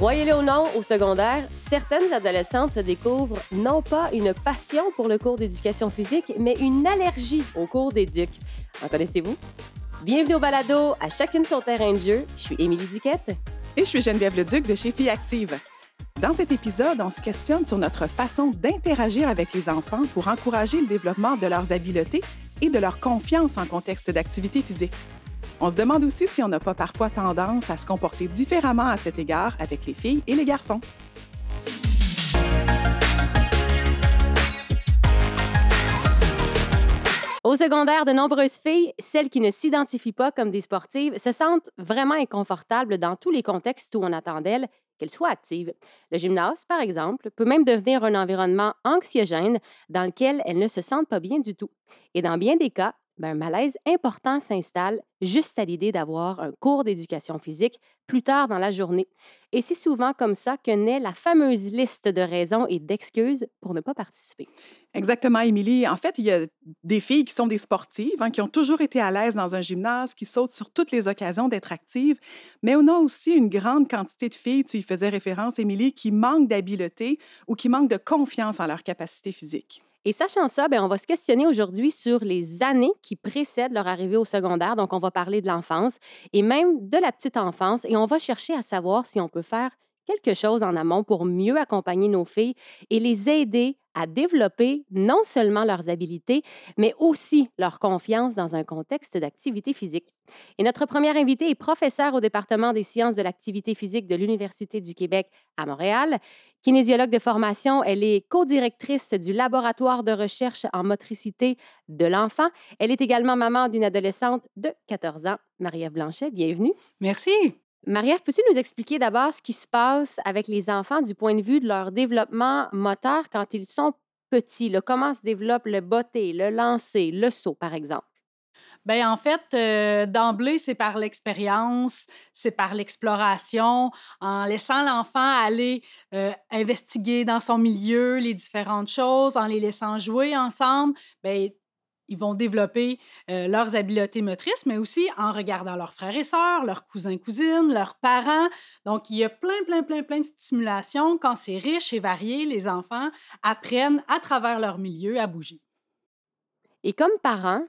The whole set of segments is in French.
Croyez-le ou non, au secondaire, certaines adolescentes se découvrent non pas une passion pour le cours d'éducation physique, mais une allergie au cours d'éduc. En connaissez-vous? Bienvenue au balado À chacune son terrain de jeu. Je suis Émilie Duquette. Et je suis Geneviève Leduc de chez Filles Active. Dans cet épisode, on se questionne sur notre façon d'interagir avec les enfants pour encourager le développement de leurs habiletés et de leur confiance en contexte d'activité physique. On se demande aussi si on n'a pas parfois tendance à se comporter différemment à cet égard avec les filles et les garçons. Au secondaire, de nombreuses filles, celles qui ne s'identifient pas comme des sportives, se sentent vraiment inconfortables dans tous les contextes où on attend d'elles qu'elles soient actives. Le gymnase, par exemple, peut même devenir un environnement anxiogène dans lequel elles ne se sentent pas bien du tout. Et dans bien des cas, ben, un malaise important s'installe juste à l'idée d'avoir un cours d'éducation physique plus tard dans la journée. Et c'est souvent comme ça que naît la fameuse liste de raisons et d'excuses pour ne pas participer. Exactement, Émilie. En fait, il y a des filles qui sont des sportives, hein, qui ont toujours été à l'aise dans un gymnase, qui sautent sur toutes les occasions d'être actives, mais on a aussi une grande quantité de filles, tu y faisais référence, Émilie, qui manquent d'habileté ou qui manquent de confiance en leur capacité physique. Et sachant ça, bien, on va se questionner aujourd'hui sur les années qui précèdent leur arrivée au secondaire. Donc, on va parler de l'enfance et même de la petite enfance et on va chercher à savoir si on peut faire quelque chose en amont pour mieux accompagner nos filles et les aider à développer non seulement leurs habiletés, mais aussi leur confiance dans un contexte d'activité physique. Et notre première invitée est professeure au département des sciences de l'activité physique de l'Université du Québec à Montréal. Kinésiologue de formation, elle est co-directrice du laboratoire de recherche en motricité de l'enfant. Elle est également maman d'une adolescente de 14 ans, Marie-Ève Blanchet. Bienvenue. Merci. Marie-Ève, peux-tu nous expliquer d'abord ce qui se passe avec les enfants du point de vue de leur développement moteur quand ils sont petits? Comment se développe le botté, le lancer, le saut, par exemple? Bien, en fait, euh, d'emblée, c'est par l'expérience, c'est par l'exploration, en laissant l'enfant aller euh, investiguer dans son milieu les différentes choses, en les laissant jouer ensemble. Bien, ils vont développer euh, leurs habiletés motrices, mais aussi en regardant leurs frères et sœurs, leurs cousins, cousines, leurs parents. Donc, il y a plein, plein, plein, plein de stimulations. Quand c'est riche et varié, les enfants apprennent à travers leur milieu à bouger. Et comme parents,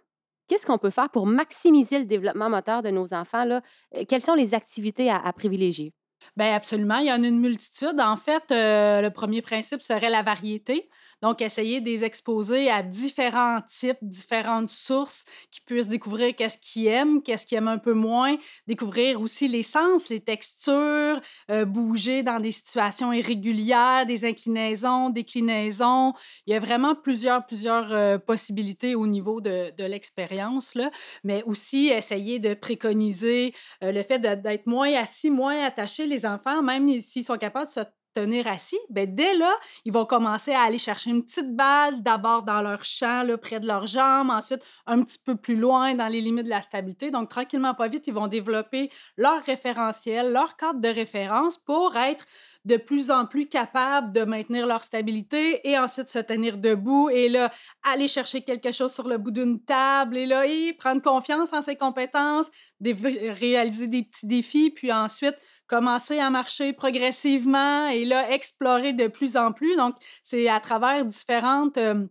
qu'est-ce qu'on peut faire pour maximiser le développement moteur de nos enfants? Là? Euh, quelles sont les activités à, privilégier? Bien, absolument. Il y en a une multitude. En fait, euh, le premier principe serait la variété. Donc, essayer de les exposer à différents types, différentes sources, qui puissent découvrir qu'est-ce qu'ils aiment, qu'est-ce qu'ils aiment un peu moins, découvrir aussi les sens, les textures, euh, bouger dans des situations irrégulières, des inclinaisons, déclinaisons. Il y a vraiment plusieurs, plusieurs euh, possibilités au niveau de, de l'expérience, mais aussi essayer de préconiser euh, le fait d'être moins assis, moins attaché, les enfants, même s'ils sont capables de se tenir assis, ben dès là, ils vont commencer à aller chercher une petite balle, d'abord dans leur champ, là, près de leurs jambes, ensuite un petit peu plus loin dans les limites de la stabilité. Donc, tranquillement, pas vite, ils vont développer leur référentiel, leur cadre de référence pour être de plus en plus capables de maintenir leur stabilité et ensuite se tenir debout et là, aller chercher quelque chose sur le bout d'une table et là, et prendre confiance en ses compétences, réaliser des petits défis, puis ensuite commencer à marcher progressivement et là, explorer de plus en plus. Donc, c'est à travers différentes euh,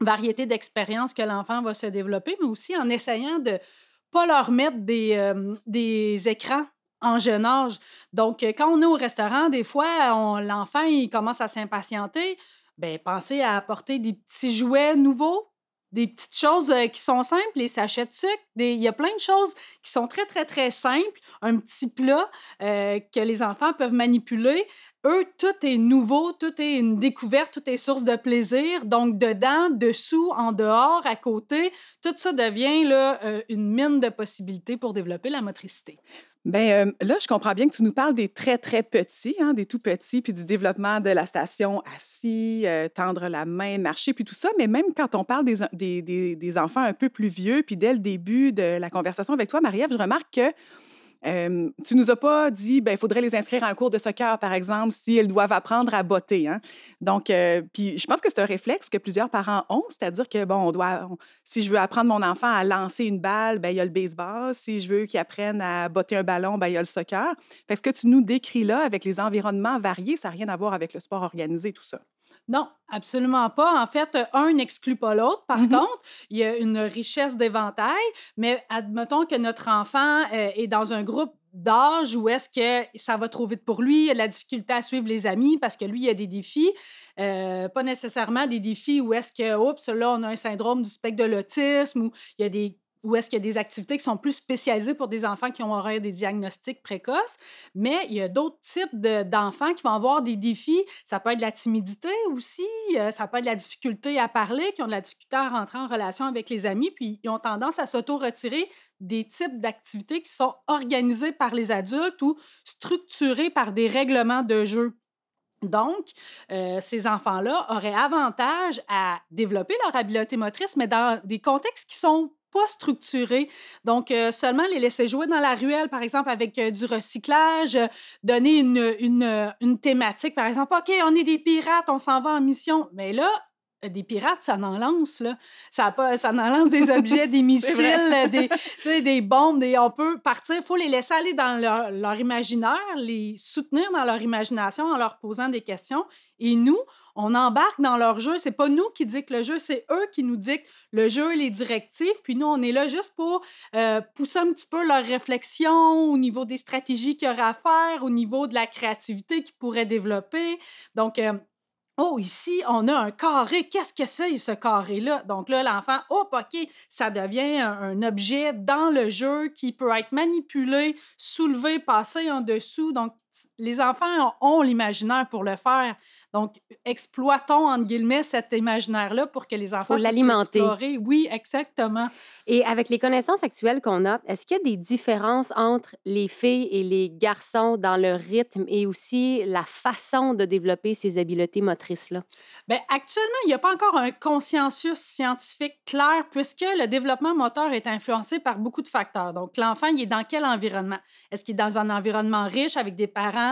variétés d'expériences que l'enfant va se développer, mais aussi en essayant de pas leur mettre des, euh, des écrans en jeune âge. Donc, quand on est au restaurant, des fois, l'enfant, il commence à s'impatienter. Bien, pensez à apporter des petits jouets nouveaux des petites choses euh, qui sont simples, les sachets de sucre. il y a plein de choses qui sont très, très, très simples. Un petit plat euh, que les enfants peuvent manipuler. Eux, tout est nouveau, tout est une découverte, tout est source de plaisir. Donc, dedans, dessous, en dehors, à côté, tout ça devient là, euh, une mine de possibilités pour développer la motricité. Bien, euh, là, je comprends bien que tu nous parles des très, très petits, hein, des tout petits, puis du développement de la station assis, euh, tendre la main, marcher, puis tout ça. Mais même quand on parle des, des, des, enfants un peu plus vieux, puis dès le début de la conversation avec toi, Marie-Ève, je remarque que Euh, tu nous as pas dit, ben, il faudrait les inscrire à un cours de soccer, par exemple, si elles doivent apprendre à botter. Hein? Donc, euh, puis je pense que c'est un réflexe que plusieurs parents ont, c'est-à-dire que, bon, on doit, si je veux apprendre mon enfant à lancer une balle, ben, il y a le baseball. Si je veux qu'il apprenne à botter un ballon, ben, il y a le soccer. Fait ce que tu nous décris là, avec les environnements variés, ça n'a rien à voir avec le sport organisé, tout ça. Non, absolument pas. En fait, un n'exclut pas l'autre. Par mm-hmm. contre, il y a une richesse d'éventail, mais admettons que notre enfant euh, est dans un groupe d'âge où est-ce que ça va trop vite pour lui, il a de la difficulté à suivre les amis parce que lui, il a des défis, euh, pas nécessairement des défis où est-ce que, oups, là, on a un syndrome du spectre de l'autisme ou il y a des ou est-ce qu'il y a des activités qui sont plus spécialisées pour des enfants qui ont des diagnostics précoces, mais il y a d'autres types d'enfants qui vont avoir des défis. Ça peut être de la timidité aussi, euh, ça peut être de la difficulté à parler, qui ont de la difficulté à rentrer en relation avec les amis, puis ils ont tendance à s'auto-retirer des types d'activités qui sont organisées par les adultes ou structurées par des règlements de jeu. Donc, euh, ces enfants-là auraient avantage à développer leur habileté motrice, mais dans des contextes qui sont pas structurés. Donc, euh, seulement les laisser jouer dans la ruelle, par exemple, avec euh, du recyclage, euh, donner une, une, une, thématique, par exemple, OK, on est des pirates, on s'en va en mission. Mais là, des pirates, ça en lance, là. Ça, pas, ça en lance des objets, des missiles, des, des bombes. Des, on peut partir. Il faut les laisser aller dans leur, leur, imaginaire, les soutenir dans leur imagination en leur posant des questions. Et nous, on embarque dans leur jeu. C'est pas nous qui dictent le jeu, c'est eux qui nous dictent le jeu, les directives. Puis nous, on est là juste pour euh, pousser un petit peu leur réflexion au niveau des stratégies qu'il y aura à faire, au niveau de la créativité qu'ils pourraient développer. Donc, euh, Oh, ici, on a un carré. Qu'est-ce que c'est, ce carré-là? Donc là, l'enfant, hop, OK, ça devient un, objet dans le jeu qui peut être manipulé, soulevé, passé en dessous. Donc, les enfants ont l'imaginaire pour le faire. Donc, exploitons, entre guillemets, cet imaginaire-là pour que les enfants puissent l'alimenter. Oui, exactement. Et avec les connaissances actuelles qu'on a, est-ce qu'il y a des différences entre les filles et les garçons dans le rythme et aussi la façon de développer ces habiletés motrices-là? Bien, actuellement, il n'y a pas encore un consensus scientifique clair puisque le développement moteur est influencé par beaucoup de facteurs. Donc, l'enfant, il est dans quel environnement? Est-ce qu'il est dans un environnement riche avec des parents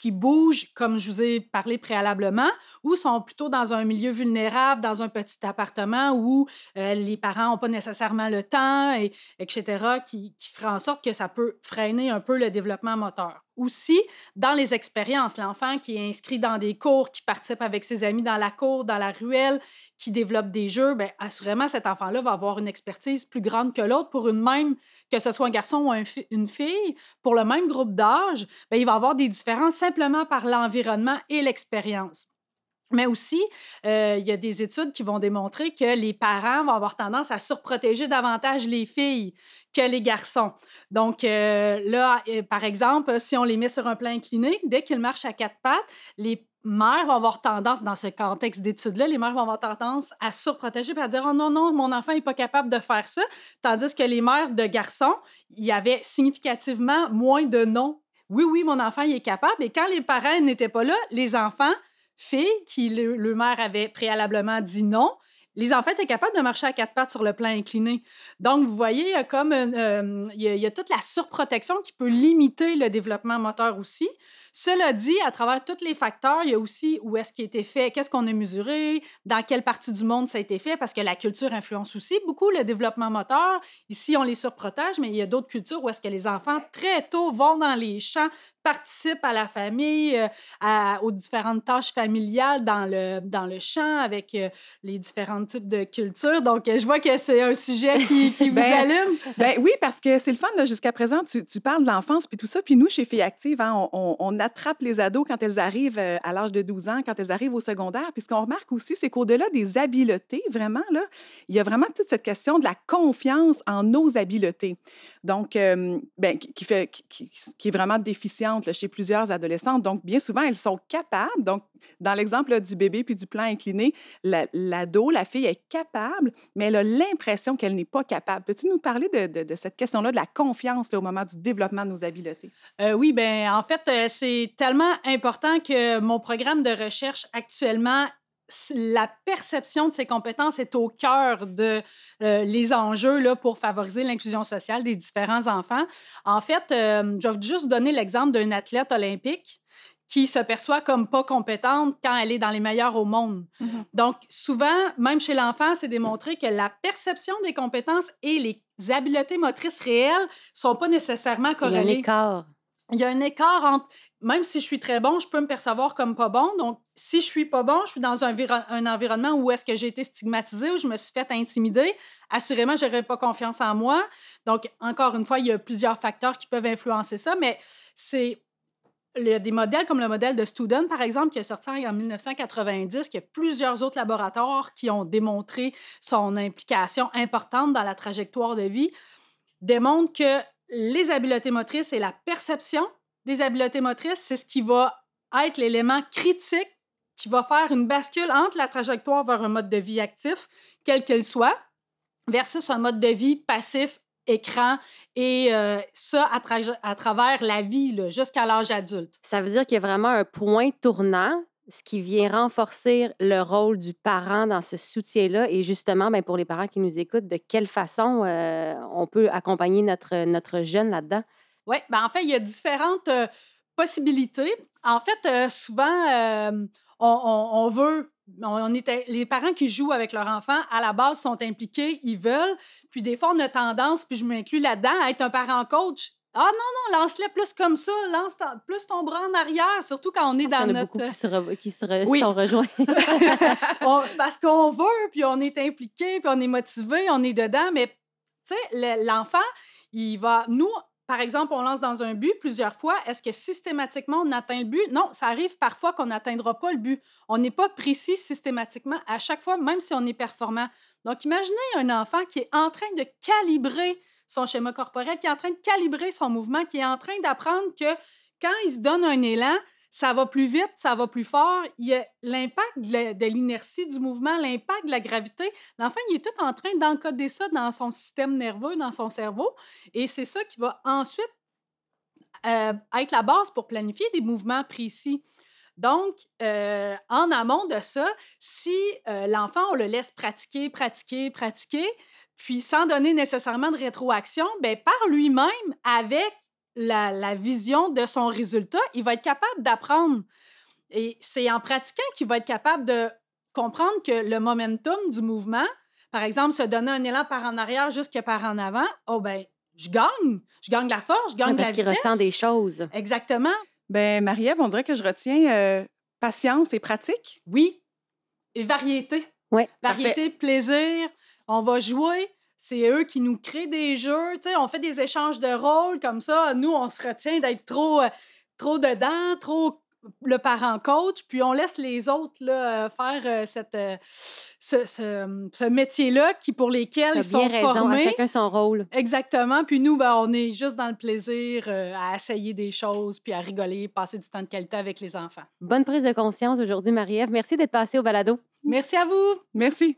qui bougent, comme je vous ai parlé préalablement, ou sont plutôt dans un milieu vulnérable, dans un petit appartement où euh, les parents n'ont pas nécessairement le temps, et, etc., qui, qui ferait en sorte que ça peut freiner un peu le développement moteur aussi dans les expériences. L'enfant qui est inscrit dans des cours, qui participe avec ses amis dans la cour, dans la ruelle, qui développe des jeux, bien, assurément, cet enfant-là va avoir une expertise plus grande que l'autre pour une même, que ce soit un garçon ou une fille, pour le même groupe d'âge, bien, il va avoir des différences simplement par l'environnement et l'expérience. Mais aussi, euh, il y a des études qui vont démontrer que les parents vont avoir tendance à surprotéger davantage les filles que les garçons. Donc euh, là, euh, par exemple, si on les met sur un plan incliné, dès qu'ils marchent à quatre pattes, les mères vont avoir tendance, dans ce contexte d'études-là, les mères vont avoir tendance à surprotéger et à dire Oh non, non, mon enfant n'est pas capable de faire ça. Tandis que les mères de garçons, il y avait significativement moins de non. Oui, oui, mon enfant il est capable. Et quand les parents n'étaient pas là, les enfants fille qui, le maire avait préalablement dit non, les enfants étaient capables de marcher à quatre pattes sur le plan incliné. Donc, vous voyez, il y a, euh, il, y a, toute la surprotection qui peut limiter le développement moteur aussi. Cela dit, à travers tous les facteurs, il y a aussi où est-ce qui a été fait, qu'est-ce qu'on a mesuré, dans quelle partie du monde ça a été fait, parce que la culture influence aussi beaucoup le développement moteur. Ici, on les surprotège, mais il y a d'autres cultures où est-ce que les enfants, très tôt, vont dans les champs, participent à la famille, euh, aux différentes tâches familiales dans le, dans le champ avec euh, les différents types de cultures. Donc, je vois que c'est un sujet qui, qui vous ben, allume. ben oui, parce que c'est le fun, jusqu'à présent, tu, tu, parles de l'enfance puis tout ça. Puis nous, chez Filles Actives, hein, on, on, attrape les ados quand elles arrivent euh, à l'âge de 12 ans, quand elles arrivent au secondaire. Puis ce qu'on remarque aussi, c'est qu'au-delà des habiletés, vraiment, là, il y a vraiment toute cette question de la confiance en nos habiletés. Donc, euh, ben, qui, fait, qui, qui, est vraiment déficiente chez plusieurs adolescentes. Donc, bien souvent, elles sont capables. Donc, dans l'exemple du bébé puis du plan incliné, l'ado, la, fille est capable, mais elle a l'impression qu'elle n'est pas capable. Peux-tu nous parler de, cette question-là, de la confiance au moment du développement de nos habiletés? Euh, oui, bien, en fait, c'est tellement important que mon programme de recherche actuellement la perception de ces compétences est au cœur de euh, les enjeux là, pour favoriser l'inclusion sociale des différents enfants. En fait, euh, je vais juste donner l'exemple d'une athlète olympique qui se perçoit comme pas compétente quand elle est dans les meilleurs au monde. Mhm. Donc, souvent, même chez l'enfant, c'est démontré que la perception des compétences et les habiletés motrices réelles sont pas nécessairement Il y a un corrélées. écart. Il y a un écart entre, même si je suis très bon, je peux me percevoir comme pas bon. Donc, si je suis pas bon, je suis dans un, viro- un environnement où est-ce que j'ai été stigmatisée, où je me suis fait intimider, assurément, je n'aurais pas confiance en moi. Donc, encore une fois, il y a plusieurs facteurs qui peuvent influencer ça, mais c'est des modèles comme le modèle de Student, par exemple, qui est sorti en 1990, qu'il y a plusieurs autres laboratoires qui ont démontré son implication importante dans la trajectoire de vie, démontrent que les habiletés motrices et la perception des habiletés motrices, c'est ce qui va être l'élément critique qui va faire une bascule entre la trajectoire vers un mode de vie actif, quel qu'il soit, versus un mode de vie passif, écran, et euh, ça à, tra- à travers la vie jusqu'à l'âge adulte. Ça veut dire qu'il y a vraiment un point tournant, ce qui vient renforcer le rôle du parent dans ce soutien-là. Et justement, ben, pour les parents qui nous écoutent, de quelle façon euh, on peut accompagner notre, notre jeune là-dedans? Oui, ben en fait, il y a différentes euh, possibilités. En fait, euh, souvent, euh, on, on- on veut. On est, les parents qui jouent avec leur enfant, à la base, sont impliqués, ils veulent. Puis des fois, on a tendance, puis je m'inclus là-dedans, à être un parent coach. Ah non, non, lance-les plus comme ça, lance plus ton bras en arrière, surtout quand on est dans qu'il y en a notre. beaucoup qui se, re- qui se re- Oui. sont rejoints. C'est parce qu'on veut, puis on est impliqué, puis on est motivé, on est dedans. Mais, tu sais, le- l'enfant, il va. Nous, par exemple, on lance dans un but plusieurs fois. Est-ce que systématiquement, on atteint le but? Non, ça arrive parfois qu'on n'atteindra pas le but. On n'est pas précis systématiquement à chaque fois, même si on est performant. Donc, imaginez un enfant qui est en train de calibrer son schéma corporel, qui est en train de calibrer son mouvement, qui est en train d'apprendre que quand il se donne un élan, ça va plus vite, ça va plus fort. Il y a l'impact de l'inertie du mouvement, l'impact de la gravité. L'enfant, il est tout en train d'encoder ça dans son système nerveux, dans son cerveau. Et c'est ça qui va ensuite euh, être la base pour planifier des mouvements précis. Donc, euh, en amont de ça, si euh, l'enfant, on le laisse pratiquer, pratiquer, pratiquer, puis sans donner nécessairement de rétroaction, ben, par lui-même, avec la, la vision de son résultat, il va être capable d'apprendre. Et c'est en pratiquant qu'il va être capable de comprendre que le momentum du mouvement, par exemple, se donner un élan par en arrière jusque par en avant, oh ben, je gagne. Je gagne la force, je gagne la Parce qu'il vitesse. ressent des choses. Exactement. Ben, Marie-Ève, on dirait que je retiens euh, patience et pratique. Oui. Et variété. Oui. Variété, plaisir. On va jouer. C'est eux qui nous créent des jeux. Tu sais, on fait des échanges de rôles comme ça. Nous, on se retient d'être trop, euh, trop dedans, trop le parent coach, puis on laisse les autres là, euh, faire euh, cette, euh, ce, ce- ce métier-là qui pour lesquels ils sont bien raison, à formés. chacun son rôle. Exactement. Puis nous, ben, on est juste dans le plaisir euh, à essayer des choses, puis à rigoler, passer du temps de qualité avec les enfants. Bonne prise de conscience aujourd'hui, Marie-Ève. Merci d'être passée au balado. Merci à vous. Merci.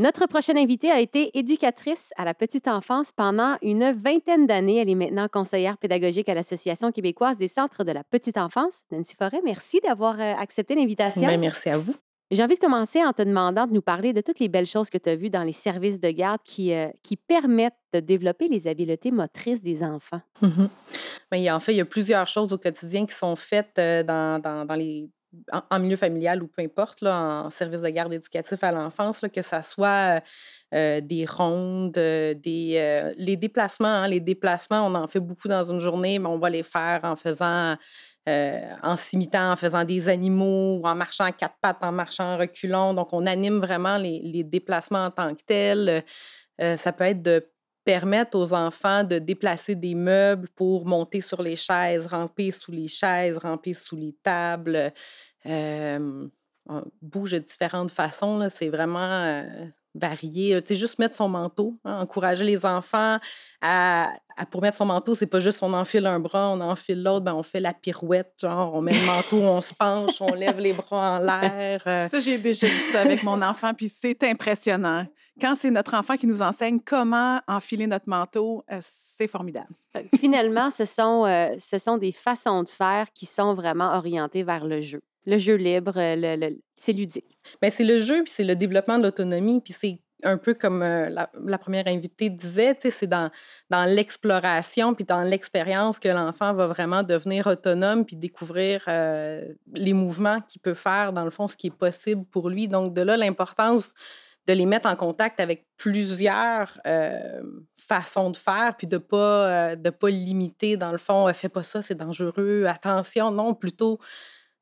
Notre prochaine invitée a été éducatrice à la petite enfance pendant une vingtaine d'années. Elle est maintenant conseillère pédagogique à l'Association québécoise des centres de la petite enfance. Nancy Forêt, merci d'avoir euh, accepté l'invitation. Ben, merci à vous. J'ai envie de commencer en te demandant de nous parler de toutes les belles choses que tu as vues dans les services de garde qui, euh, qui permettent de développer les habiletés motrices des enfants. Mhm. Ben, en fait, il y a plusieurs choses au quotidien qui sont faites euh, dans, dans- dans les, en, milieu familial ou peu importe, là, en service de garde éducatif à l'enfance, que ce soit euh, euh, des rondes, euh, des, les déplacements. hein, les déplacements, on en fait beaucoup dans une journée, mais on va les faire en faisant, en s'imitant, en faisant des animaux, ou en marchant à quatre pattes, en marchant en reculons. Donc, on anime vraiment les, les déplacements en tant que tels. Ça peut être de permettre aux enfants de déplacer des meubles pour monter sur les chaises, ramper sous les chaises, ramper sous les tables. Euh, on bouge de différentes façons. C'est vraiment, euh, varier. Tu sais, juste mettre son manteau, hein, encourager les enfants à, pour mettre son manteau, c'est pas juste on enfile un bras, on enfile l'autre, ben on fait la pirouette, genre on met le manteau, on se penche, on lève les bras en l'air. Euh. Ça, j'ai déjà vu ça avec mon enfant, puis c'est impressionnant. Quand c'est notre enfant qui nous enseigne comment enfiler notre manteau, euh, c'est formidable. Finalement, ce sont, euh, ce sont des façons de faire qui sont vraiment orientées vers le jeu. Le jeu libre, le, c'est ludique. Mais ben, c'est le jeu, puis c'est le développement de l'autonomie, puis c'est un peu comme euh, la, première invitée disait, c'est dans, dans l'exploration puis dans l'expérience que l'enfant va vraiment devenir autonome puis découvrir euh, les mouvements qu'il peut faire, dans le fond, ce qui est possible pour lui. Donc, de là, l'importance de les mettre en contact avec plusieurs euh, façons de faire, puis de ne pas, de pas limiter, dans le fond, fais pas ça, c'est dangereux, attention, non, plutôt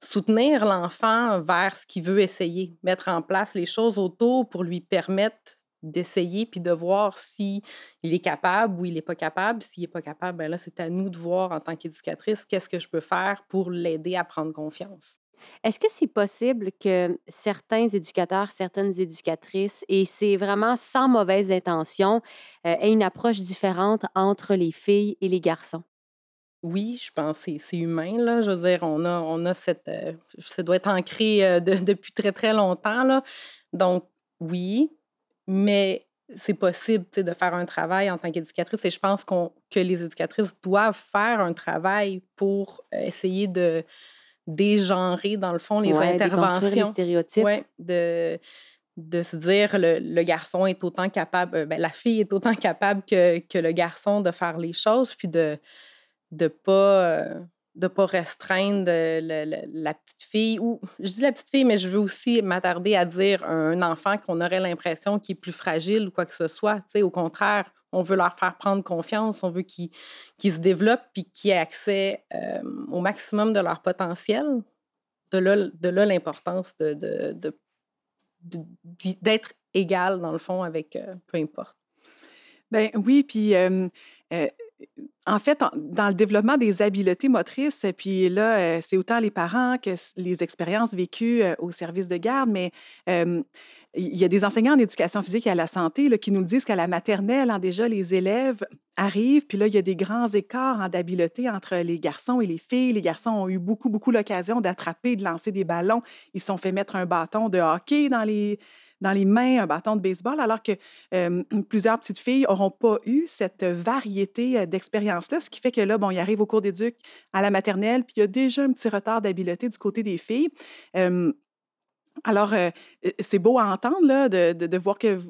soutenir l'enfant vers ce qu'il veut essayer, mettre en place les choses autour pour lui permettre d'essayer puis de voir s'il est capable ou il n'est pas capable. S'il n'est pas capable, ben là, c'est à nous de voir en tant qu'éducatrice qu'est-ce que je peux faire pour l'aider à prendre confiance. Est-ce que c'est possible que certains éducateurs, certaines éducatrices, et c'est vraiment sans mauvaise intention, euh, aient une approche différente entre les filles et les garçons? Oui, je pense que c'est humain, là. Je veux dire, on a, on a cette. Euh, ça doit être ancré euh, depuis très, très longtemps, là. Donc, oui, mais c'est possible de faire un travail en tant qu'éducatrice et je pense que les éducatrices doivent faire un travail pour euh, essayer de dégenrer, dans le fond, les interventions. Les stéréotypes. Ouais, de, de se dire le, le garçon est autant capable, ben, la fille est autant capable que, que le garçon de faire les choses, puis de de pas de pas restreindre la petite fille ou je dis la petite fille mais je veux aussi m'attarder à dire un enfant qu'on aurait l'impression qu'il est plus fragile ou quoi que ce soit tu au contraire on veut leur faire prendre confiance on veut qu'ils se développent puis qu'ils aient accès au maximum de leur potentiel. De là, de l'importance de, d'être égal dans le fond avec peu importe. Ben oui puis en fait, dans le développement des habiletés motrices, puis là, euh, c'est autant les parents que les expériences vécues euh, au service de garde, mais il y a des enseignants en éducation physique et à la santé qui nous disent qu'à la maternelle, hein, déjà, les élèves arrivent, puis là, il y a des grands écarts en d'habileté entre les garçons et les filles. Les garçons ont eu beaucoup, beaucoup l'occasion d'attraper, de lancer des ballons. Ils se sont fait mettre un bâton de hockey dans les dans les mains un bâton de baseball, alors que plusieurs petites filles n'auront pas eu cette variété d'expérience-là, ce qui fait que là, bon, ils arrivent au cours d'éduc à la maternelle, puis il y a déjà un petit retard d'habileté du côté des filles. alors, c'est beau à entendre là, de, de voir que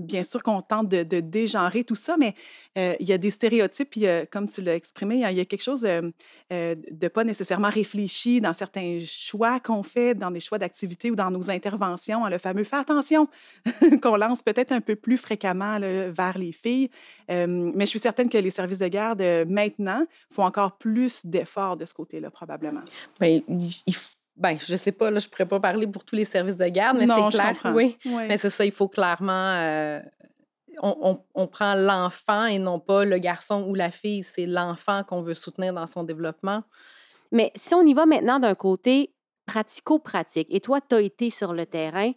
bien sûr qu'on tente de, de, dégenrer tout ça, mais euh, il y a des stéréotypes, puis comme tu l'as exprimé, il y, a quelque chose euh, de pas nécessairement réfléchi dans certains choix qu'on fait, dans des choix d'activité ou dans nos interventions. Hein, le fameux fais attention qu'on lance peut-être un peu plus fréquemment vers les filles. mais je suis certaine que les services de garde maintenant font encore plus d'efforts de ce côté-là, probablement. Bien, il faut ben, je sais pas, là, je pourrais pas parler pour tous les services de garde, mais c'est clair. Oui. Mais c'est ça, il faut clairement. Euh, on, on, prend l'enfant et non pas le garçon ou la fille. C'est l'enfant qu'on veut soutenir dans son développement. Mais si on y va maintenant d'un côté pratico-pratique, et toi, tu as été sur le terrain,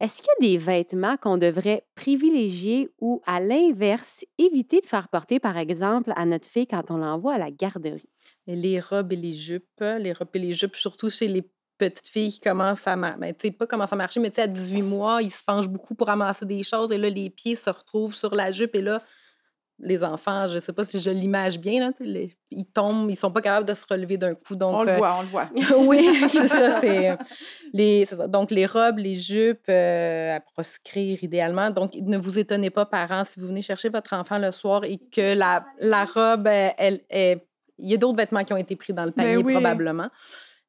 est-ce qu'il y a des vêtements qu'on devrait privilégier ou, à l'inverse, éviter de faire porter, par exemple, à notre fille quand on l'envoie à la garderie? les robes et les jupes, les robes et les jupes, surtout chez les petites filles qui commencent à marcher, ben, pas à marcher, mais à 18 mois, ils se penchent beaucoup pour ramasser des choses et là, les pieds se retrouvent sur la jupe et là, les enfants, je ne sais pas si je l'image bien, là, ils tombent, ils sont pas capables de se relever d'un coup. Donc, on le euh, voit, on le voit. oui, c'est ça, c'est, les, Donc, les robes, les jupes euh, à proscrire idéalement. Donc, ne vous étonnez pas, parents, si vous venez chercher votre enfant le soir et que la, la robe, elle, est il y a d'autres vêtements qui ont été pris dans le ben panier, probablement.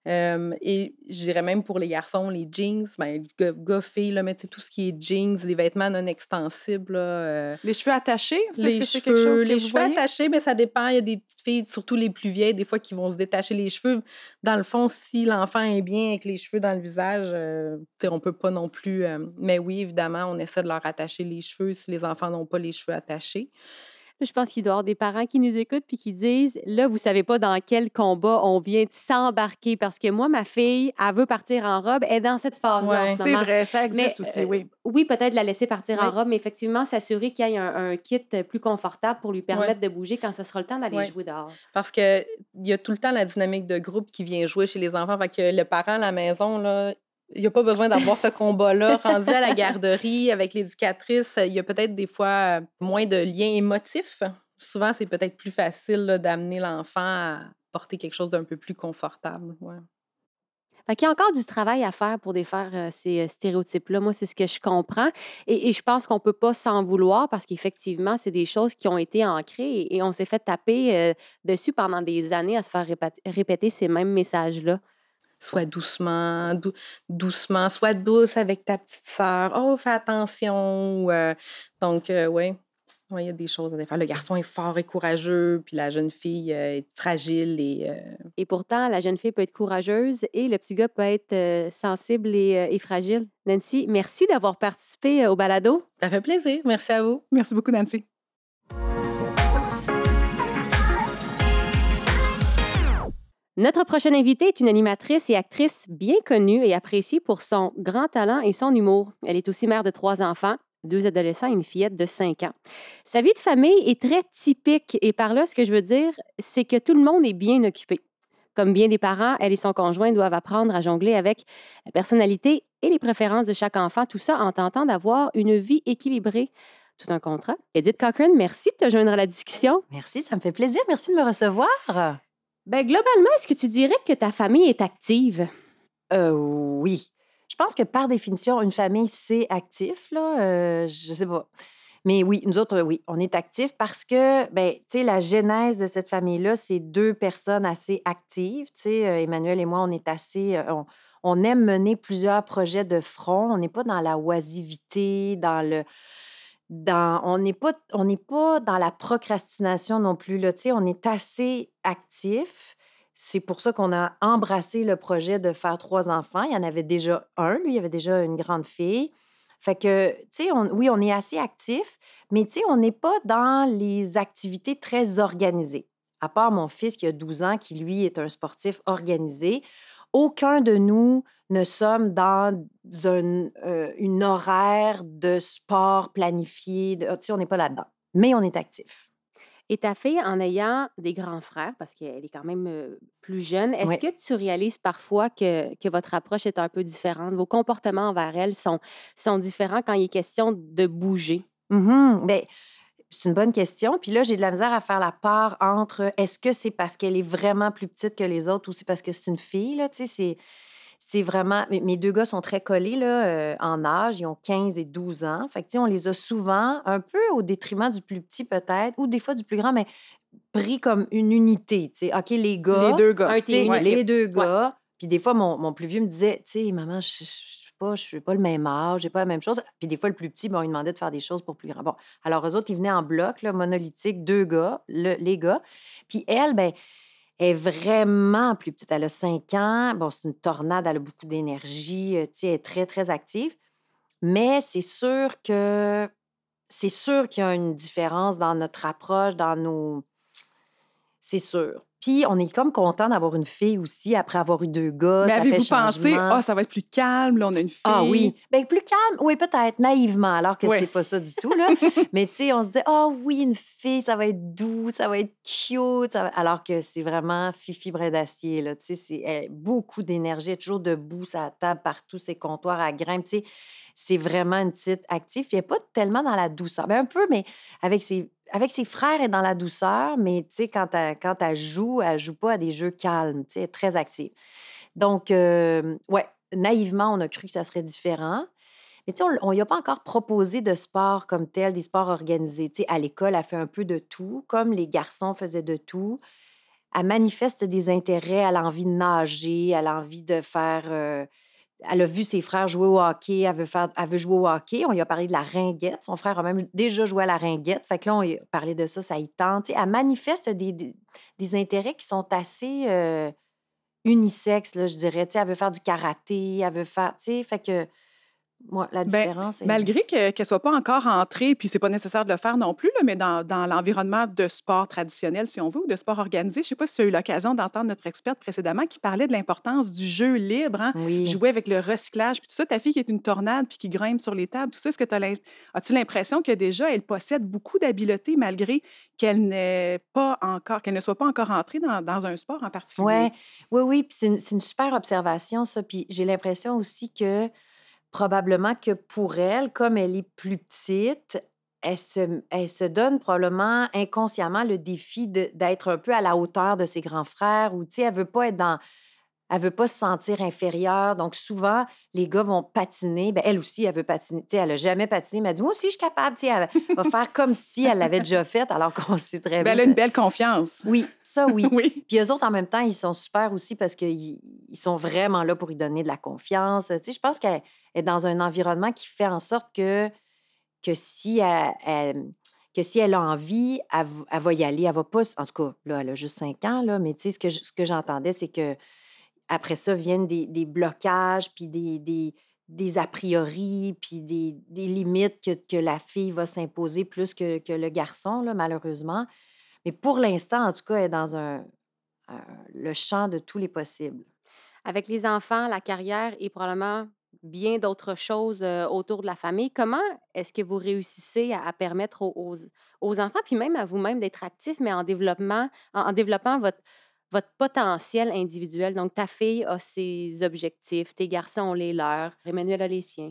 Et je dirais même pour les garçons, les jeans, ben, gars, filles, là, mais tout ce qui est jeans, les vêtements non extensibles. Euh, les cheveux attachés, les cheveux, quelque chose que Les cheveux attachés, mais ça dépend. Il y a des petites filles, surtout les plus vieilles, des fois, qui vont se détacher les cheveux. Dans le fond, si l'enfant est bien avec les cheveux dans le visage, euh, on peut pas non plus. Euh, mais oui, évidemment, on essaie de leur attacher les cheveux si les enfants n'ont pas les cheveux attachés. Je pense qu'il doit y avoir des parents qui nous écoutent puis qui disent là, vous savez pas dans quel combat on vient de s'embarquer parce que moi, ma fille, elle veut partir en robe, elle est dans cette phase-là. Ouais, c'est vrai, ça existe aussi, euh, oui. Oui, peut-être la laisser partir en robe, mais effectivement, s'assurer qu'il y ait un, un kit plus confortable pour lui permettre de bouger quand ce sera le temps d'aller Ouais. jouer dehors. Parce qu'il y a tout le temps la dynamique de groupe qui vient jouer chez les enfants. Fait que le parent à la maison, là, il n'y a pas besoin d'avoir ce combat-là. Rendu à la garderie avec l'éducatrice, il y a peut-être des fois moins de liens émotifs. Souvent, c'est peut-être plus facile d'amener l'enfant à porter quelque chose d'un peu plus confortable. Ouais. Fait qu'il y a encore du travail à faire pour défaire euh, ces euh, stéréotypes-là. Moi, c'est ce que je comprends. Et, et je pense qu'on ne peut pas s'en vouloir parce qu'effectivement, c'est des choses qui ont été ancrées et, et on s'est fait taper euh, dessus pendant des années à se faire répéter ces mêmes messages-là. Sois doucement, dou- doucement, sois douce avec ta petite sœur. Oh, fais attention. euh, donc, oui, il y a des choses à faire. Le garçon est fort et courageux, puis la jeune fille euh, est fragile et. euh, Et pourtant, la jeune fille peut être courageuse et le petit gars peut être euh, sensible et, euh, et fragile. Nancy, merci d'avoir participé euh, au balado. Ça fait plaisir. Merci à vous. Merci beaucoup, Nancy. Notre prochaine invitée est une animatrice et actrice bien connue et appréciée pour son grand talent et son humour. Elle est aussi mère de trois enfants, deux adolescents et une fillette de 5 ans. Sa vie de famille est très typique et par là, ce que je veux dire, c'est que tout le monde est bien occupé. Comme bien des parents, elle et son conjoint doivent apprendre à jongler avec la personnalité et les préférences de chaque enfant, tout ça en tentant d'avoir une vie équilibrée. Tout un contrat. Edith Cochran, merci de te joindre à la discussion. Merci, ça me fait plaisir. Merci de me recevoir. Ben, globalement, est-ce que tu dirais que ta famille est active? Euh, oui. Je pense que par définition, une famille, c'est actif, là. Euh, je sais pas. Mais oui, nous autres, oui, on est actifs parce que, ben, tu sais, la genèse de cette famille-là, c'est deux personnes assez actives. Tu sais, euh, Emmanuel et moi, on est assez. euh, on, on aime mener plusieurs projets de front. On n'est pas dans la oisivité, dans le. On n'est pas, pas dans la procrastination non plus. Là, on est assez actifs. C'est pour ça qu'on a embrassé le projet de faire trois enfants. Il y en avait déjà un, lui, il y avait déjà une grande fille. Fait que, tu sais, oui, on est assez actifs, mais tu sais, on n'est pas dans les activités très organisées. À part mon fils qui a 12 ans, qui lui est un sportif organisé, aucun de nous ne sommes dans un, euh, une horaire de sport planifié. de- Tu sais, on n'est pas là-dedans, mais on est actif. Et ta fille, en ayant des grands frères, parce qu'elle est quand même euh, plus jeune, est-ce Oui. que tu réalises parfois que, que votre approche est un peu différente? Vos comportements envers elle sont, sont différents quand il est question de bouger? Ben, c'est une bonne question. Puis là, j'ai de la misère à faire la part entre est-ce que c'est parce qu'elle est vraiment plus petite que les autres ou c'est parce que c'est une fille, là, tu sais, c'est... C'est vraiment. Mes deux gars sont très collés là, euh, en âge. Ils ont 15 et 12 ans. Fait que, tu sais, on les a souvent, un peu au détriment du plus petit peut-être, ou des fois du plus grand, mais pris comme une unité. tu sais. OK, les gars. Les deux gars. Un une les deux gars. Puis des fois, mon, mon plus vieux me disait, tu sais, maman, je suis pas, je suis pas le même âge, j'ai pas la même chose. Puis des fois, le plus petit, bon, il demandait de faire des choses pour plus grand. Bon, alors eux autres, ils venaient en bloc, là, monolithique, deux gars, le- les gars. Puis elle, ben, est vraiment plus petite. Elle a 5 ans. Bon, c'est une tornade, elle a beaucoup d'énergie, euh, tu sais, elle est très, très active. Mais c'est sûr que c'est sûr qu'il y a une différence dans notre approche, dans nos. C'est sûr. Puis on est comme content d'avoir une fille aussi après avoir eu deux gars. Mais avez-vous pensé, ah, ça va être plus calme, là, on a une fille. Ah oui. Ben, plus calme, oui, peut-être, naïvement, alors que Ouais. c'est pas ça du tout. Là. Mais tu sais, on se dit, ah oui, une fille, ça va être doux, ça va être cute. va- Alors que c'est vraiment fifi brin d'acier. Là. Tu sais, c'est elle a beaucoup d'énergie, elle est toujours debout, ça table partout, ses comptoirs à grimpe. Tu sais, c'est vraiment une petite active. Puis elle n'est pas tellement dans la douceur. Ben, un peu, mais avec ses, avec ses frères, elle est dans la douceur. Mais tu sais, quand elle, quand elle joue, elle joue pas à des jeux calmes. Tu sais, très active. Donc, euh, ouais, naïvement, on a cru que ça serait différent. Mais tu sais, on lui a pas encore proposé de sport comme tel, des sports organisés. Tu sais, à l'école, elle fait un peu de tout, comme les garçons faisaient de tout. Elle manifeste des intérêts, elle a envie de nager, elle a de faire... euh, elle a vu ses frères jouer au hockey, elle veut, faire, elle jouer au hockey. On lui a parlé de la ringuette. Son frère a même déjà joué à la ringuette. Fait que là, on lui a parlé de ça, ça y tente. Elle manifeste des, intérêts qui sont assez euh, unisexes, je dirais. Elle veut faire du karaté, elle veut faire... Fait Moi, la Ben, différence est... Malgré que- qu'elle ne soit pas encore entrée, puis c'est pas nécessaire de le faire non plus, là, mais dans, dans l'environnement de sport traditionnel, si on veut, ou de sport organisé, je ne sais pas si tu as eu l'occasion d'entendre notre experte précédemment qui parlait de l'importance du jeu libre, hein, Oui. jouer avec le recyclage, puis tout ça. Ta fille qui est une tornade, puis qui grimpe sur les tables, tout ça, est-ce que tu as as-tu l'impression que déjà, elle possède beaucoup d'habiletés malgré qu'elle n'est pas encore, qu'elle ne soit pas encore entrée dans, dans un sport en particulier? Ouais, oui, oui, puis c'est une, c'est une super observation, ça. Puis j'ai l'impression aussi que probablement que pour elle, comme elle est plus petite, elle se, elle se donne probablement inconsciemment le défi d'être un peu à la hauteur de ses grands frères ou, tu sais, elle veut pas être dans... Elle veut pas se sentir inférieure. Donc, souvent, les gars vont patiner. Ben, elle aussi, elle veut patiner. Tu sais, elle a jamais patiné, mais elle dit, moi aussi, je suis capable. Tu sais, elle va faire comme si elle l'avait déjà fait, alors qu'on sait très bien. elle a une belle confiance. Oui, ça, oui. oui. Puis eux autres, en même temps, ils sont super aussi parce qu'ils ils sont vraiment là pour lui donner de la confiance. Tu sais, je pense qu'elle est dans un environnement qui fait en sorte que, que, si, elle, elle- que si elle a envie, elle, va y aller. Elle va pas... En tout cas, là, elle a juste 5 ans, là, mais tu sais, ce que, ce que j'entendais, c'est que après ça viennent des, des blocages, puis des, des, des a priori, puis des, limites que, que la fille va s'imposer plus que, que le garçon, là, malheureusement. Mais pour l'instant, en tout cas, elle est dans un, le champ de tous les possibles. Avec les enfants, la carrière et probablement bien d'autres choses euh, autour de la famille, comment est-ce que vous réussissez à, permettre aux, aux- enfants, puis même à vous-même d'être actifs, mais en développement, en, en développant votre, votre potentiel individuel? Donc, ta fille a ses objectifs, tes garçons ont les leurs, Emmanuel a les siens.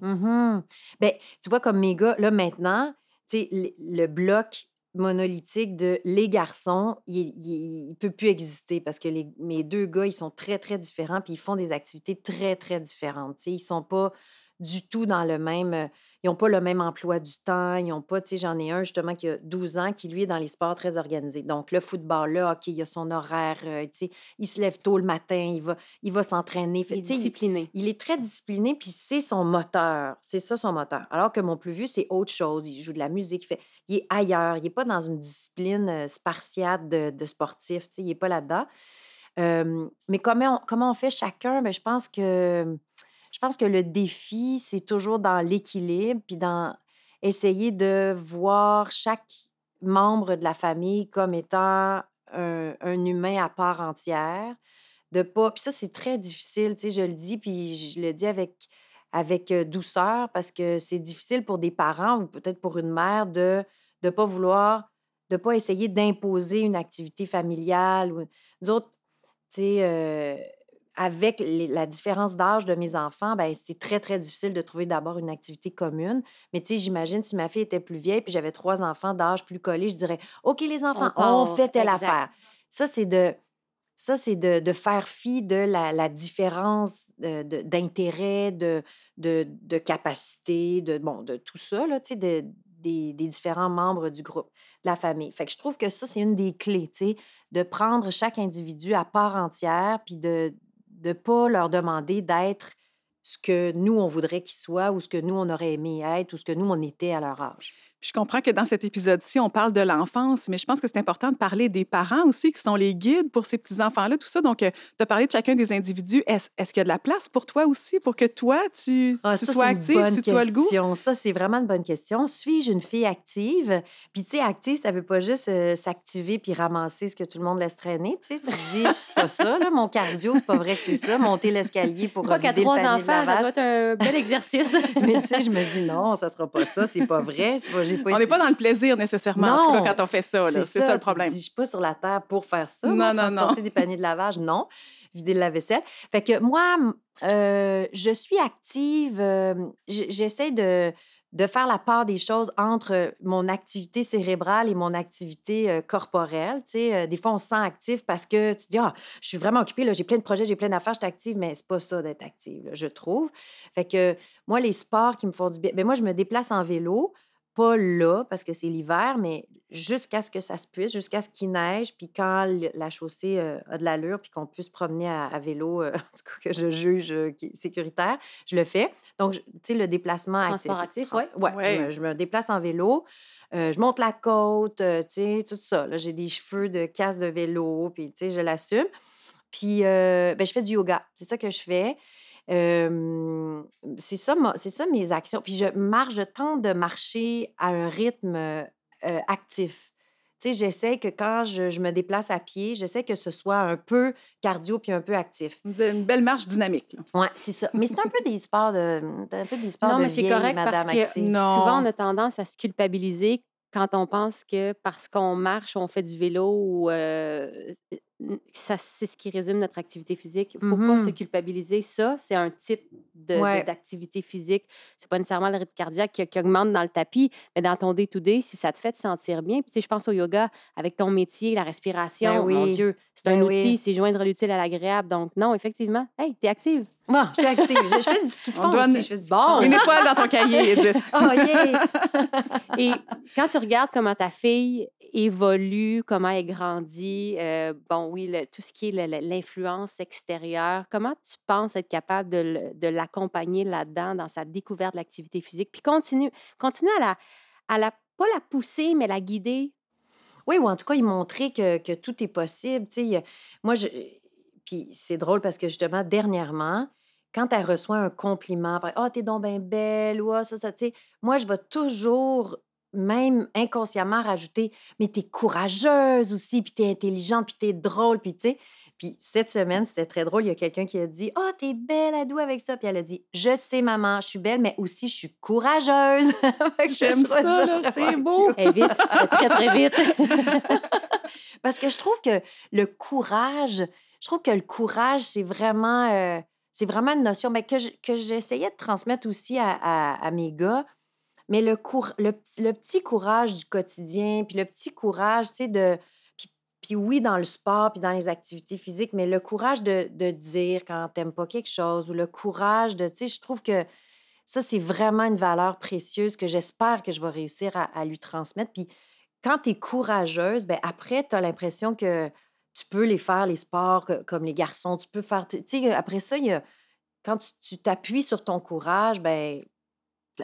Ben, tu vois, comme mes gars, là, maintenant, tu sais, le, bloc monolithique de les garçons, il ne peut plus exister parce que mes deux gars, ils sont très, très différents puis ils font des activités très, très différentes. Tu sais, ils sont pas du tout dans le même... Ils n'ont pas le même emploi du temps. Ils ont pas... Tu sais, j'en ai un, justement, qui a 12 ans, qui, lui, est dans les sports très organisés. Donc, le football, là, OK, il a son horaire. euh, tu sais, il se lève tôt le matin, il va, il va s'entraîner. Il est il- discipliné. il est très discipliné, puis c'est son moteur. C'est ça son moteur. Alors que mon plus vieux, c'est autre chose. Il joue de la musique, il, fait... il est ailleurs. Il n'est pas dans une discipline euh, spartiate de, de sportif. tu sais, Il n'est pas là-dedans. Euh, mais comment on, comment on fait chacun? Ben, je pense que je pense que le défi, c'est toujours dans l'équilibre, puis dans essayer de voir chaque membre de la famille comme étant un, humain à part entière de pas. Puis ça, c'est très difficile, tu sais, je le dis, puis je le dis avec, avec douceur parce que c'est difficile pour des parents ou peut-être pour une mère de ne pas vouloir, de pas essayer d'imposer une activité familiale. Ou... Nous autres, tu sais, avec les- la différence d'âge de mes enfants, ben, c'est très, très difficile de trouver d'abord une activité commune. Mais tu sais, j'imagine si ma fille était plus vieille puis j'avais trois enfants d'âge plus collés, je dirais OK, les enfants, on, part. fait telle Exact. affaire. Ça, c'est de. Ça, c'est de, de faire fi de la, la différence de- d'intérêt, de, de, de capacité, de, bon, de tout ça, là, tu sais, de- des, des différents membres du groupe, de la famille. Fait que je trouve que ça, c'est une des clés, tu sais, de prendre chaque individu à part entière, puis de ne pas leur demander d'être ce que nous, on voudrait qu'ils soient ou ce que nous, on aurait aimé être ou ce que nous, on était à leur âge. Puis je comprends que dans cet épisode-ci, on parle de l'enfance, mais je pense que c'est important de parler des parents aussi, qui sont les guides pour ces petits-enfants-là, tout ça. Donc, tu as parlé de chacun des individus. Est-ce est-ce qu'il y a de la place pour toi aussi, pour que toi, tu, Ah, tu ça, sois active, si tu as le goût? question. Ça, c'est vraiment une bonne question. Suis-je une fille active? Puis, tu sais, active, ça veut pas juste euh, s'activer puis ramasser ce que tout le monde laisse traîner. Tu sais, tu te dis, c'est pas ça, là, mon cardio, c'est pas vrai que c'est ça, monter l'escalier pour Pas qu'à vider le trois panier enfants, de ça doit être un bel exercice? Mais tu sais, je me dis, non, ça sera pas ça, c'est pas vrai. c'est Pas, j'ai pas On n'est pas dans le plaisir nécessairement, en tout cas, Non, quand on fait ça. C'est ça, le tu problème. dis, je suis pas sur la terre pour faire ça. Non, moi, non, non. transporter des paniers de lavage, non. Vider le lave-vaisselle. Fait que moi, euh, je suis active. euh, J'essaie de, de faire la part des choses entre mon activité cérébrale et mon activité euh, corporelle. Tu sais, euh, des fois, on se sent actif parce que tu te dis, ah, je suis vraiment occupée, j'ai plein de projets, j'ai plein d'affaires, je suis active, mais c'est pas ça d'être active, là, je trouve. Fait que moi, les sports qui me font du bien, ben moi, je me déplace en vélo pas là parce que c'est l'hiver, mais jusqu'à ce que ça se puisse, jusqu'à ce qu'il neige, puis quand la chaussée euh, a de l'allure, puis qu'on puisse se promener à, à vélo, euh, en tout cas que je juge euh, sécuritaire, je le fais. Donc, tu sais, le déplacement Transport actif, ouais. Ouais, Ouais. Je, me, je me déplace en vélo. euh, je monte la côte, euh, tu sais, tout ça. Là, j'ai des cheveux de casse de vélo, puis tu sais, je l'assume. Puis, euh, ben, je fais du yoga. C'est ça que je fais. Euh, c'est ça, c'est ça mes actions. Puis je marche, je tente de marcher à un rythme euh, actif. Tu sais, j'essaie que quand je, je me déplace à pied, j'essaie que ce soit un peu cardio puis un peu actif. Une belle marche dynamique. Ouais, c'est ça. Mais c'est un peu des sports de, un peu des sports Non, de mais c'est correct parce madame que active. Non. souvent, on a tendance à se culpabiliser quand on pense que parce qu'on marche, on fait du vélo ou euh, ça, c'est ce qui résume notre activité physique. Il ne faut pas se Mhm. culpabiliser. Ça, c'est un type de- Ouais. d'activité physique. C'est pas nécessairement le rythme cardiaque qui, qui augmente dans le tapis, mais dans ton day-to-day, si ça te fait te sentir bien. Puis, tu sais, je pense au yoga avec ton métier, la respiration. Ben Mon oui. Dieu, c'est un Ben outil, c'est joindre l'utile à l'agréable. Donc, non, effectivement, hey, t'es active. Bon, je suis active. Je, je fais du ski de On fond doit- aussi. Je fais du ski de Bon. fond. Une étoile dans ton cahier, Edith. Oh, yeah! Et quand tu regardes comment ta fille évolue, comment elle grandit, euh, bon, oui, tout ce qui est l'influence extérieure, comment tu penses être capable de, l'accompagner là-dedans, dans sa découverte de l'activité physique? Puis continue, continue à la, à la, pas la pousser, mais la guider? Oui, ou en tout cas, il montrait que, tout est possible. Tu sais, il y a- moi, puis c'est drôle parce que justement, dernièrement, quand elle reçoit un compliment, ah, t'es donc bien belle, ou ah, ça, ça, tu sais, moi, je vais toujours, même inconsciemment, rajouter, mais t'es courageuse aussi, puis t'es intelligente, puis t'es drôle, puis tu sais. Puis cette semaine, c'était très drôle. Il y a quelqu'un qui a dit Ah, t'es belle, Adou, avec ça. Puis elle a dit Je sais, maman, je suis belle, mais aussi je suis courageuse. J'aime trouvais ça, là, c'est beau. Est vite, très, très vite. Parce que je trouve que le courage, je trouve que le courage, c'est vraiment, euh, c'est vraiment une notion ben, que je- que j'essayais de transmettre aussi à, à- à mes gars. Mais le, le, le petit courage du quotidien, puis le petit courage, tu sais, de. Puis, oui, dans le sport, puis dans les activités physiques, mais le courage de, de dire quand t'aimes pas quelque chose, ou le courage de. Tu sais, je trouve que ça, c'est vraiment une valeur précieuse que j'espère que je vais réussir à, lui transmettre. Puis quand tu es courageuse, ben après, tu as l'impression que tu peux les faire, les sports comme les garçons. Tu peux faire. Tu sais, après ça, il y a- quand tu t'appuies sur ton courage, ben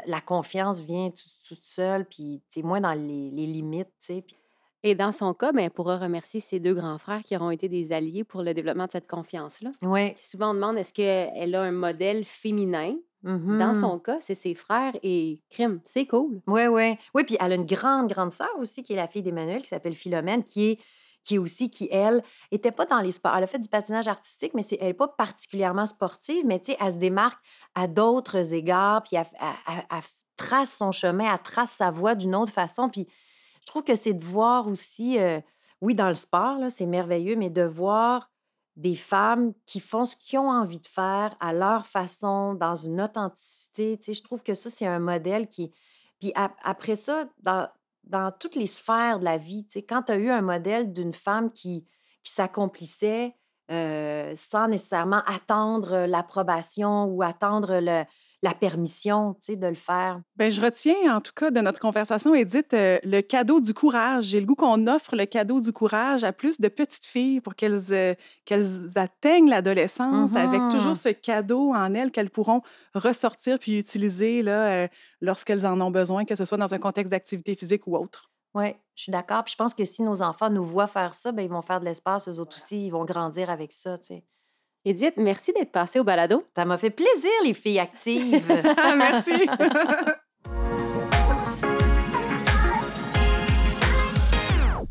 la- confiance vient tout- toute seule, puis tu moins dans les, les limites, tu sais. puis- Et dans son cas, ben, elle pourra remercier ses deux grands frères qui auront été des alliés pour le développement de cette confiance-là. Sais, Souvent, on demande est-ce qu'elle a un modèle féminin? Dans Mhm. son cas, c'est ses frères et crime. C'est cool. Oui, oui. Oui, puis elle a une grande, grande sœur aussi, qui est la fille d'Emmanuel, qui s'appelle Philomène, qui est, qui est aussi, qui, elle, était pas dans les sports. Elle a fait du patinage artistique, mais c'est, elle n'est pas particulièrement sportive, mais tu sais, elle se démarque à d'autres égards, puis elle, trace son chemin, elle trace sa voie d'une autre façon. Puis je trouve que c'est de voir aussi, euh, oui, dans le sport, c'est merveilleux, mais de voir des femmes qui font ce qu'ils ont envie de faire à leur façon, dans une authenticité. Tu sais, je trouve que ça, c'est un modèle qui... Puis ap- après ça, dans, dans toutes les sphères de la vie, tu sais, quand tu as eu un modèle d'une femme qui, qui s'accomplissait euh, sans nécessairement attendre l'approbation ou attendre le- la permission de le faire? Ben, je retiens en tout cas de notre conversation, Edith, euh, le cadeau du courage. J'ai le goût qu'on offre le cadeau du courage à plus de petites filles pour qu'elles euh, qu'elles atteignent l'adolescence avec toujours ce cadeau en elles qu'elles pourront ressortir puis utiliser là, euh, lorsqu'elles en ont besoin, que ce soit dans un contexte d'activité physique ou autre. Oui, je suis d'accord. Puis je pense que si nos enfants nous voient faire ça, ben, ils vont faire de l'espace, eux autres aussi, ils vont grandir avec ça. tu sais. Edith, merci d'être passée au balado. Ça m'a fait plaisir, les filles actives. Merci.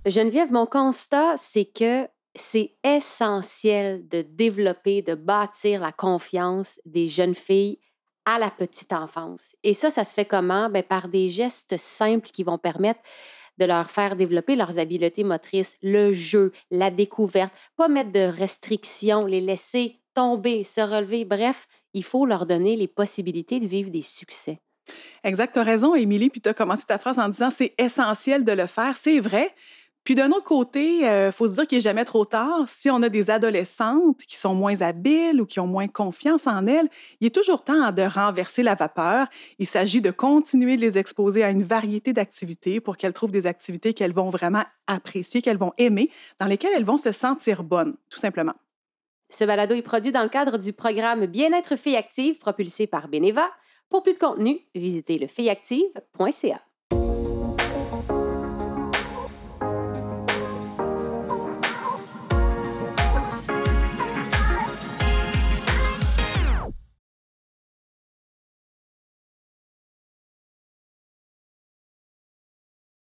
Geneviève, mon constat, c'est que c'est essentiel de développer, de bâtir la confiance des jeunes filles à la petite enfance. Et ça, ça se fait comment? Ben, par des gestes simples qui vont permettre de leur faire développer leurs habiletés motrices, le jeu, la découverte, pas mettre de restrictions, les laisser tomber, se relever. Bref, il faut leur donner les possibilités de vivre des succès. Exact, tu as raison, Émilie. Puis tu as commencé ta phrase en disant c'est essentiel de le faire. C'est vrai. Puis d'un autre côté, il faut se dire qu'il n'est jamais trop tard. Si on a des adolescentes qui sont moins habiles ou qui ont moins confiance en elles, il est toujours temps de renverser la vapeur. Il s'agit de continuer de les exposer à une variété d'activités pour qu'elles trouvent des activités qu'elles vont vraiment apprécier, qu'elles vont aimer, dans lesquelles elles vont se sentir bonnes, tout simplement. Ce balado est produit dans le cadre du programme Bien-être Filles Actives propulsé par Beneva. Pour plus de contenu, visitez lefilleactive.ca.